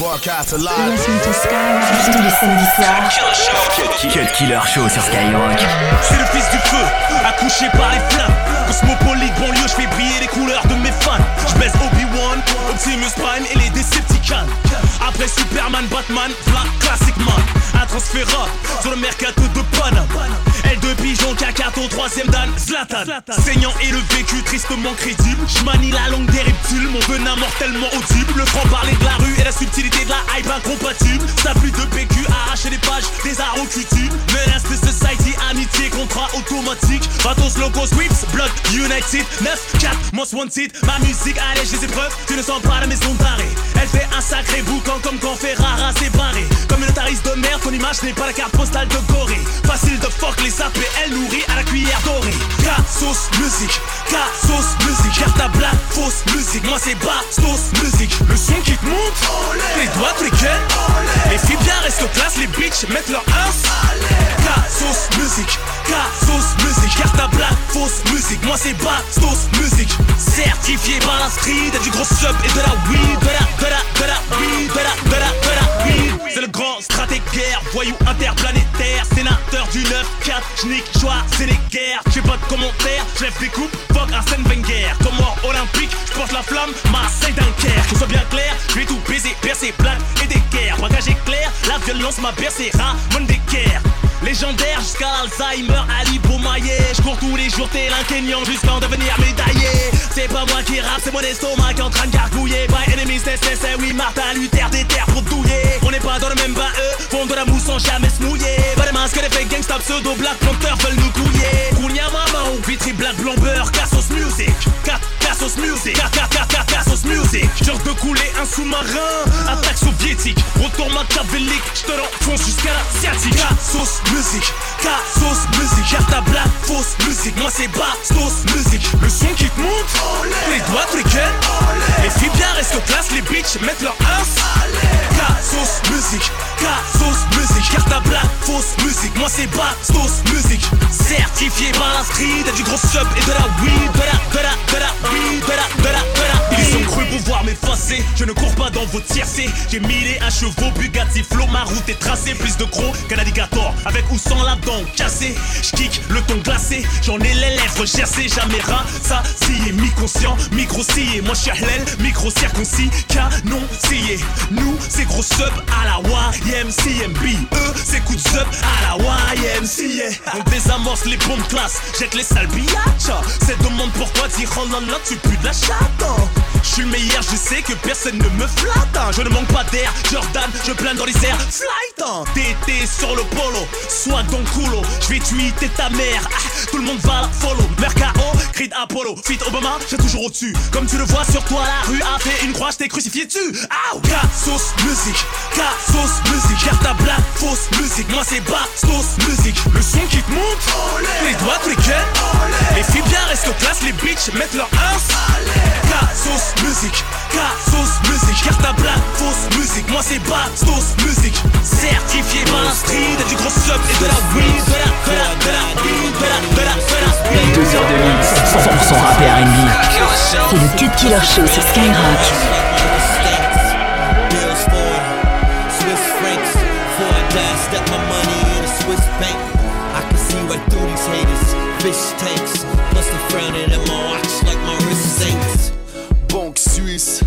Broadcast live. Tous les samedis soirs. Cut Killer Show sur Skyrock. C'est le fils du feu, accouché par les flammes. Cosmopolite, banlieue, je fais briller les couleurs de mes fans. Je baisse Obi-Wan, Optimus Prime et les Decepticons. Après Superman, Batman, Black Classic Man. Un transfert sur le mercato de Paname. L2 pigeon, Kakato, troisième dan, Zlatan. Saignant et le vécu tristement crédible. J'manie la langue des reptiles, mon venin mortellement audible. Le franc parler de la rue et la subtilité de la hype incompatible. Ça plus de PQ, arracher les pages des occultes. Menace de society, amitié, contrat automatique. Batos, locos, whips, blood, united. 9, 4, most wanted. Ma musique allège les épreuves, tu ne sens pas la maison d'arrêt. Elle fait un sacré boucan comme quand Ferrara s'est barré. Notariste de merde, ton image n'est pas la carte postale de Gorée. Facile de fuck les elle nourrit à la cuillère dorée. K-sauce musique, K-sauce musique. Carte à black, fausse musique. Moi c'est bas, sauce musique. Le son qui te monte, les doigts, tous les filles bien restent classe, les bitches mettent leur ins. K-sauce musique, K-sauce musique. Carte à black, fausse musique. Moi c'est bas, sauce musique. Certifié par la street, et du gros sub et de la weed, de la, weed, C'est le grand stratègue guerre, voyou interplanétaire, sénateur du 9-4, j'nique, choix, c'est les guerres. J'ai pas de commentaires, j'lève des coupes, fuck Arsène Wenger. Comme mort olympique, j'porte la flamme, Marseille Dunkerque. Que soit bien clair, j'vais tout baiser, percer, plaques et des guerres. Bagage éclair, la violence m'a bercé, Ramon Decker. Légendaire jusqu'à l'Alzheimer, Ali Beaumaillé Je cours tous les jours tel un Kenyan jusqu'à en devenir médaillé C'est pas moi qui rappe, c'est mon estomac en train de gargouiller. By enemies, c'est oui, Martin Luther des terres pour douiller. On n'est pas dans le même bain, eux font de la mousse sans jamais se mouiller. Pas de masque, les fake gangsta pseudo black panther veulent nous couiller. Kounia maman, vitri black blomber, Cassos music. Cassos music, Cassos music Genre de couler un sous-marin, attaque soviétique Retour machiavélique, je te l'enfonce jusqu'à la sciatique. Cassos musique, K-sauce musique, carte à black, fausse musique, moi c'est bas, sauce musique, le son qui te monte, les doigts tous les filles bien restent classe, les bitches mettent leur ins, K-sauce musique, K-sauce musique, carte à black, fausse musique, moi c'est bas, sauce musique, certifié par la street, et du gros sub et de la weed, de la, de la, de la weed, de la, de la, de la Ils ont cru pouvoir m'effacer, je ne cours pas dans vos tiercés, j'ai mille et un chevaux, Bugatti, flow, ma route est tracée, plus de gros qu'un alligator, avec ou sans la dent cassée. J'kick le ton glacé, j'en ai les lèvres gercées, jamais rat, ça, scié, mi-conscient, micro scié. Moi j'suis Hlel, micro circoncis, canon scié. Nous, c'est gros sub à la YMCMB. Eux, c'est coup de sub à la YMCA. On désamorce les bombes classe, jette les sales biatchs. C'est demande pourquoi dire oh non, non, tu pues de la chatte. Je suis le meilleur, je sais que personne ne me flatte. hein. Je ne manque pas d'air, Jordan, je plane dans les airs. Flight, hein. TT sur le polo, soit dans le coulo. Je vais tweeter ta mère, ah, tout le monde va la follow. Mercao, Creed Apollo, Fit Obama, j'ai toujours au-dessus. Comme tu le vois sur toi, la rue a fait une croix, je t'ai crucifié dessus. Ah, K-sauce musique, R&B. C'est le Cut Killer Show sur Skyrock. I can see right through these haters. Fish tanks. Plus they frowning at my watch like my wrist saints. Banque suisse,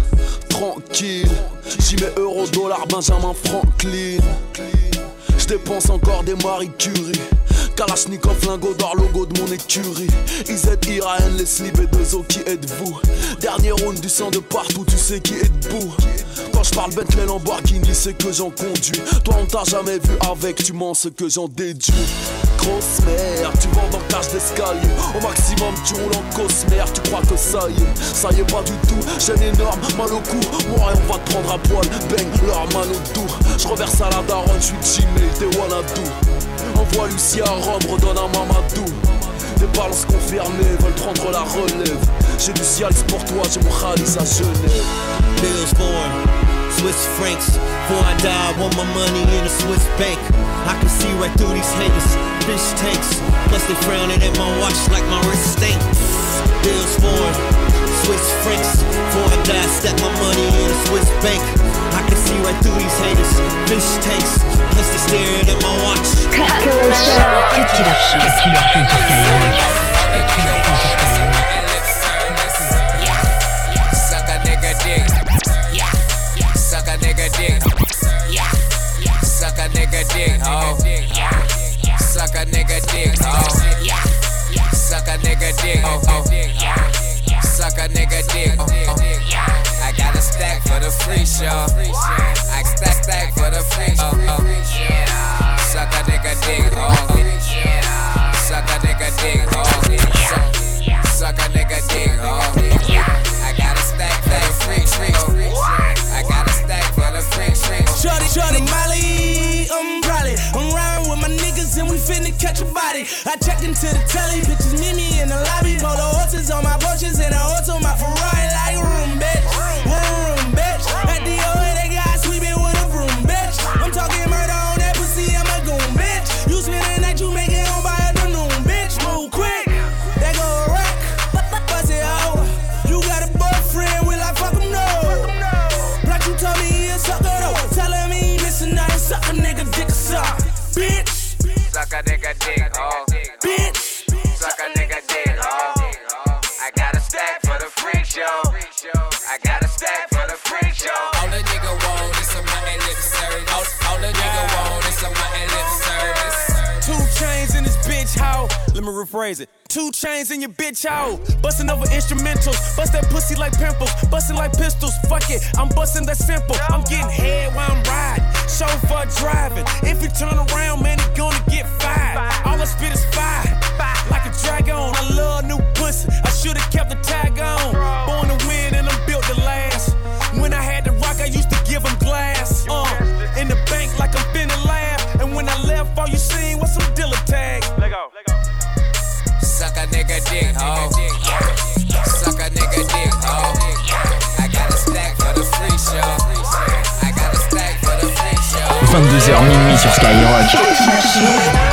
tranquille. J'y mets euro, dollar, Benjamin Franklin. Je dépense encore des Marie Curie. Kalachnikov, lingot d'or, logo de mon écurie. IZ, IRAN, les slips et deux qui êtes-vous? Dernier round du sang de partout, tu sais qui est debout. Quand je parle Bentley Lamborghini, c'est que j'en conduis. Toi, on t'a jamais vu avec, tu mens ce que j'en déduis. Grosse merde, tu vends dans cage d'escalier. Au maximum, tu roules en cosmère, tu crois que ça y est. Ça y est, pas du tout. Chaîne énorme, mal au cou. Moi, on va te prendre à poil. Bang, leur mal au. Je reverse à la daronne, je suis Jimmy, t'es Wanadou. Envoie Lucie à Rome, redonne à Mamadou. Balances confirmées veulent prendre la relève. J'ai du pour toi, j'ai mon Khalis à Genève. Swiss francs. Before I die, I want my money in a Swiss bank. I can see right through these haters. Fish tanks. Plus they frowning at my watch like my wrist stink. Bills for Swiss francs. Before I die, step my money in a Swiss bank. I can see right through these haters. Fish takes, plus they stare at my watch. Killer Show. Killer Show. Skyrock. Suck a nigga dick. Suck a nigga dick. Suck a nigga dick, oh. Suck a nigga dick, oh. oh. Suck a nigga dick, oh. Suck a nigga dick, oh. I got a stack for the free show. Stack for the free uh, uh, uh. show. Suck a nigga dick, oh. Suck a nigga dick, oh. Suck a nigga dick, oh. I got a stack for the show. I got a stack for the free show. Shorty, shorty, Molly, I'm probably I'm riding with my niggas and we finna catch a body. I checked into the telly, bitches Let me rephrase it. Two chains in your bitch out. Busting over instrumentals. Bust that pussy like pimples. Busting like pistols. Fuck it. I'm busting that simple. I'm getting head while I'm riding. Chauffeur driving. If you turn around, man, he gonna get fired. All I spit is fire. Like a dragon. I love new pussy. I should've kept the tag on. Dick, oh. Suck a nigga dick, oh. I got a stack for the free show. I got a stack for the free show. 22h minuit sur Skyrock.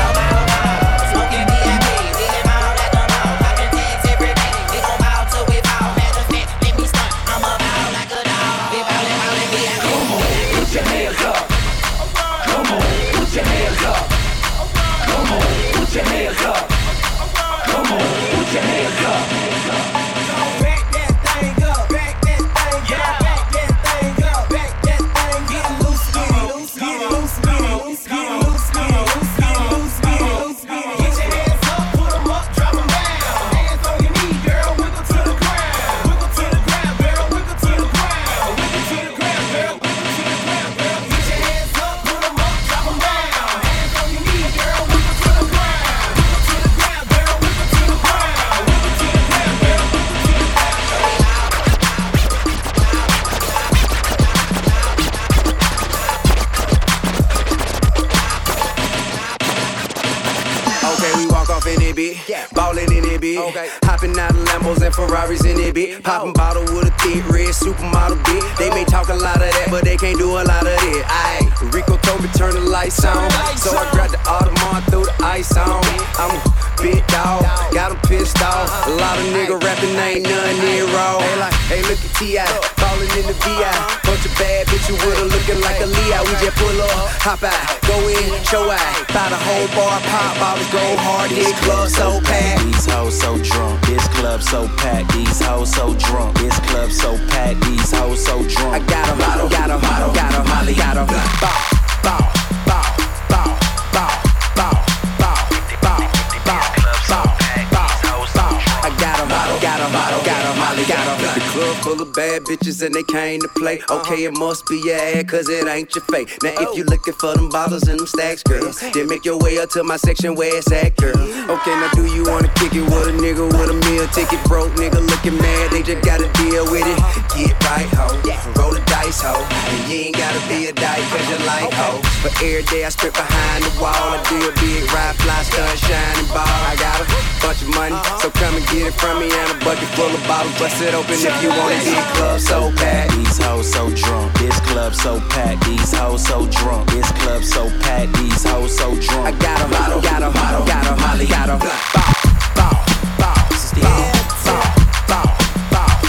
Popping bottle with a thick red supermodel, bit. They may talk a lot of that, but they can't do a lot of it. Aye, turn the lights on. So I grabbed the Audemars, threw the ice on. I'm a big dog, got 'em pissed off. A lot of nigga rapping ain't none near raw. Hey, like, hey, look at T.I. Ballin' in the VI. Bunch of bad bitches with her looking like a Leo. We just pull up, hop out, go in, show out. Buy the whole bar, pop bottles, go hard, this club so packed. These hoes so drunk, this club so packed. These hoes so drunk, this club so packed. These hoes so drunk. I got 'em, got 'em, got 'em, got 'em, Molly, got 'em. Bow, bow, bow, bow, got 'em, got 'em, got 'em, Molly, got 'em. The club full of bad bitches and they came to play. Uh-huh. Okay, it must be your ad, cause it ain't your fake. Now if you oh. looking for them bottles and them stacks, girl, then make your way up to my section where it's at, girl. Okay, now do you wanna kick it with a nigga with a meal ticket? Broke nigga looking mad, they just gotta deal with it. Uh-huh. Get right, ho. Roll the dice, ho. And you ain't gotta be a dyke cause you like ho. But every day I strip behind the wall. I do a big ride, fly, stun, shining ball. I got a bunch of money, uh-huh. so come and get it from me. And a bucket full of bottles, bust it open if you want it. This club so packed. These hoes so drunk, this club so packed. These hoes so drunk, this club so packed. These hoes so drunk. I got 'em, got 'em, got 'em, got 'em, Molly, got 'em. Bow, bow, bow, bow, bow, bow,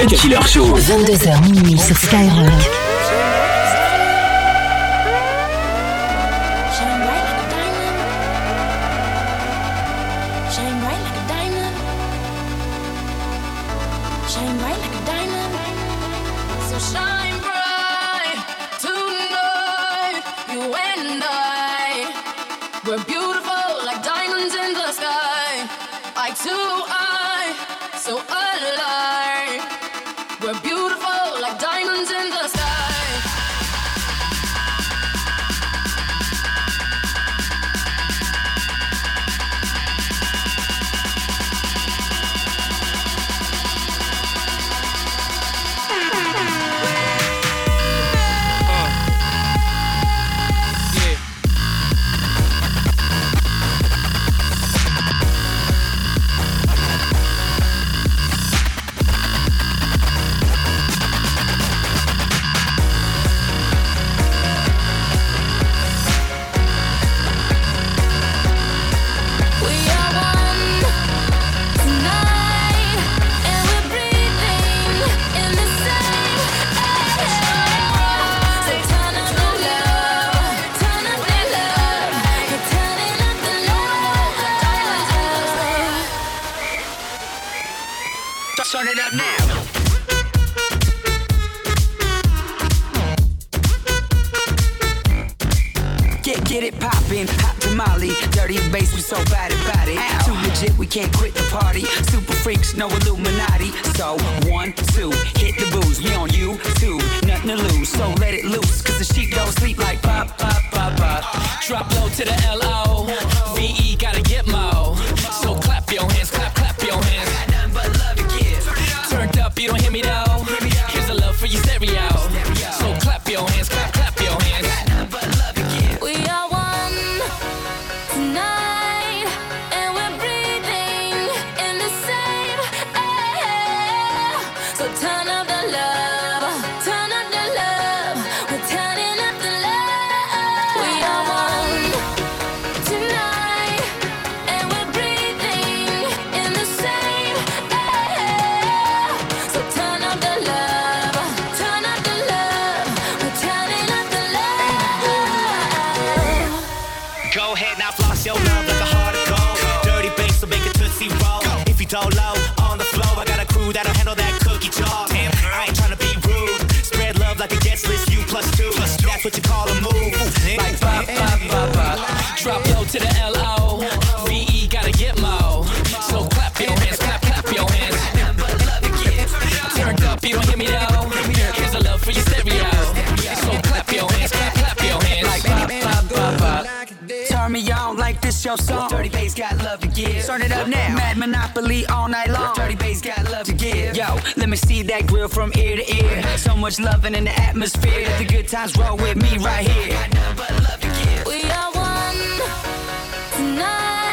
Cut Killer Show. 22h minuit sur Skyrock. Like diamonds in the sky. I too. freaks, no Illuminati. So one, two, hit the booze. We on you, two, nothing to lose. So let it loose, cause the sheep don't sleep like pop, pop, pop, pop. Drop low to the LO. VE gotta get mo. So clap your hands, clap, clap your hands. Turned up, you don't hear me though. That's what you call a move. Like bop, bop, bop, bop. Drop low to the L-O. V-E gotta get mo. So clap your hands, clap, clap your hands. Turned up, you don't hear me though. Here's a love for your stereo. So clap your hands, clap, clap your hands. Like bop, bop, bop, bop. Turn me on like this your song. Dirty bass got love to give. Turn it up now. Mad Monopoly all night see that grill from ear to ear. So much loving in the atmosphere that the good times roll with me right here. We are one tonight.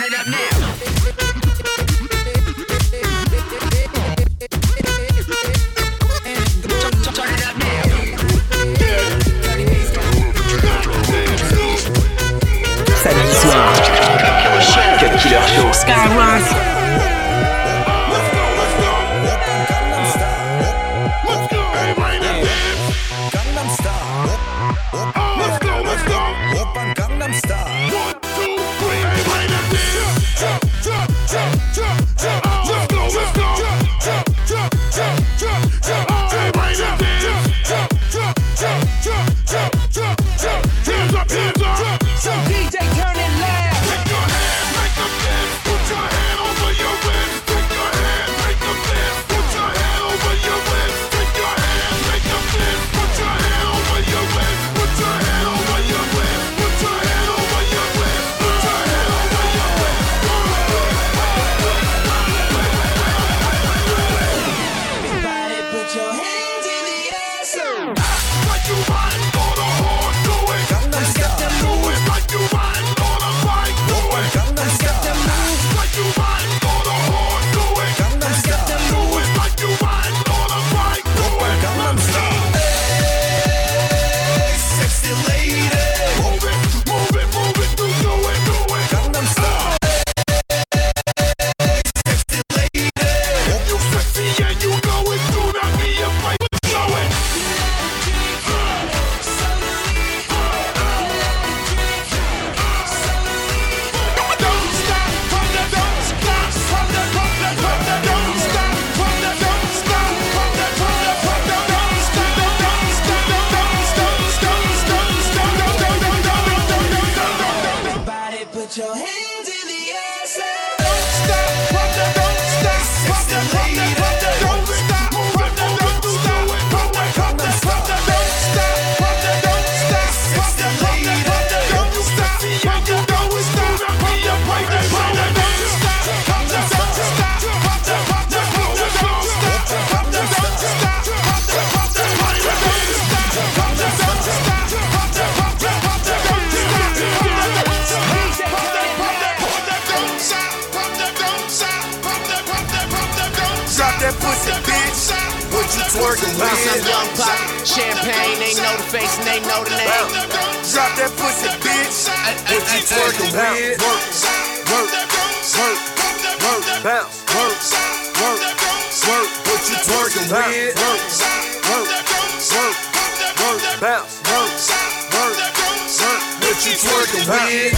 turn it up now. It's working. Bounce on young pop. Champagne, they know the face and they know the name. Bounce. Drop that pussy, bitch. What you twerking with? Work, work, work, work, bounce, work, work, work. What you twerking with? Work, work, work, work, bounce, work, work, work. What you twerking with?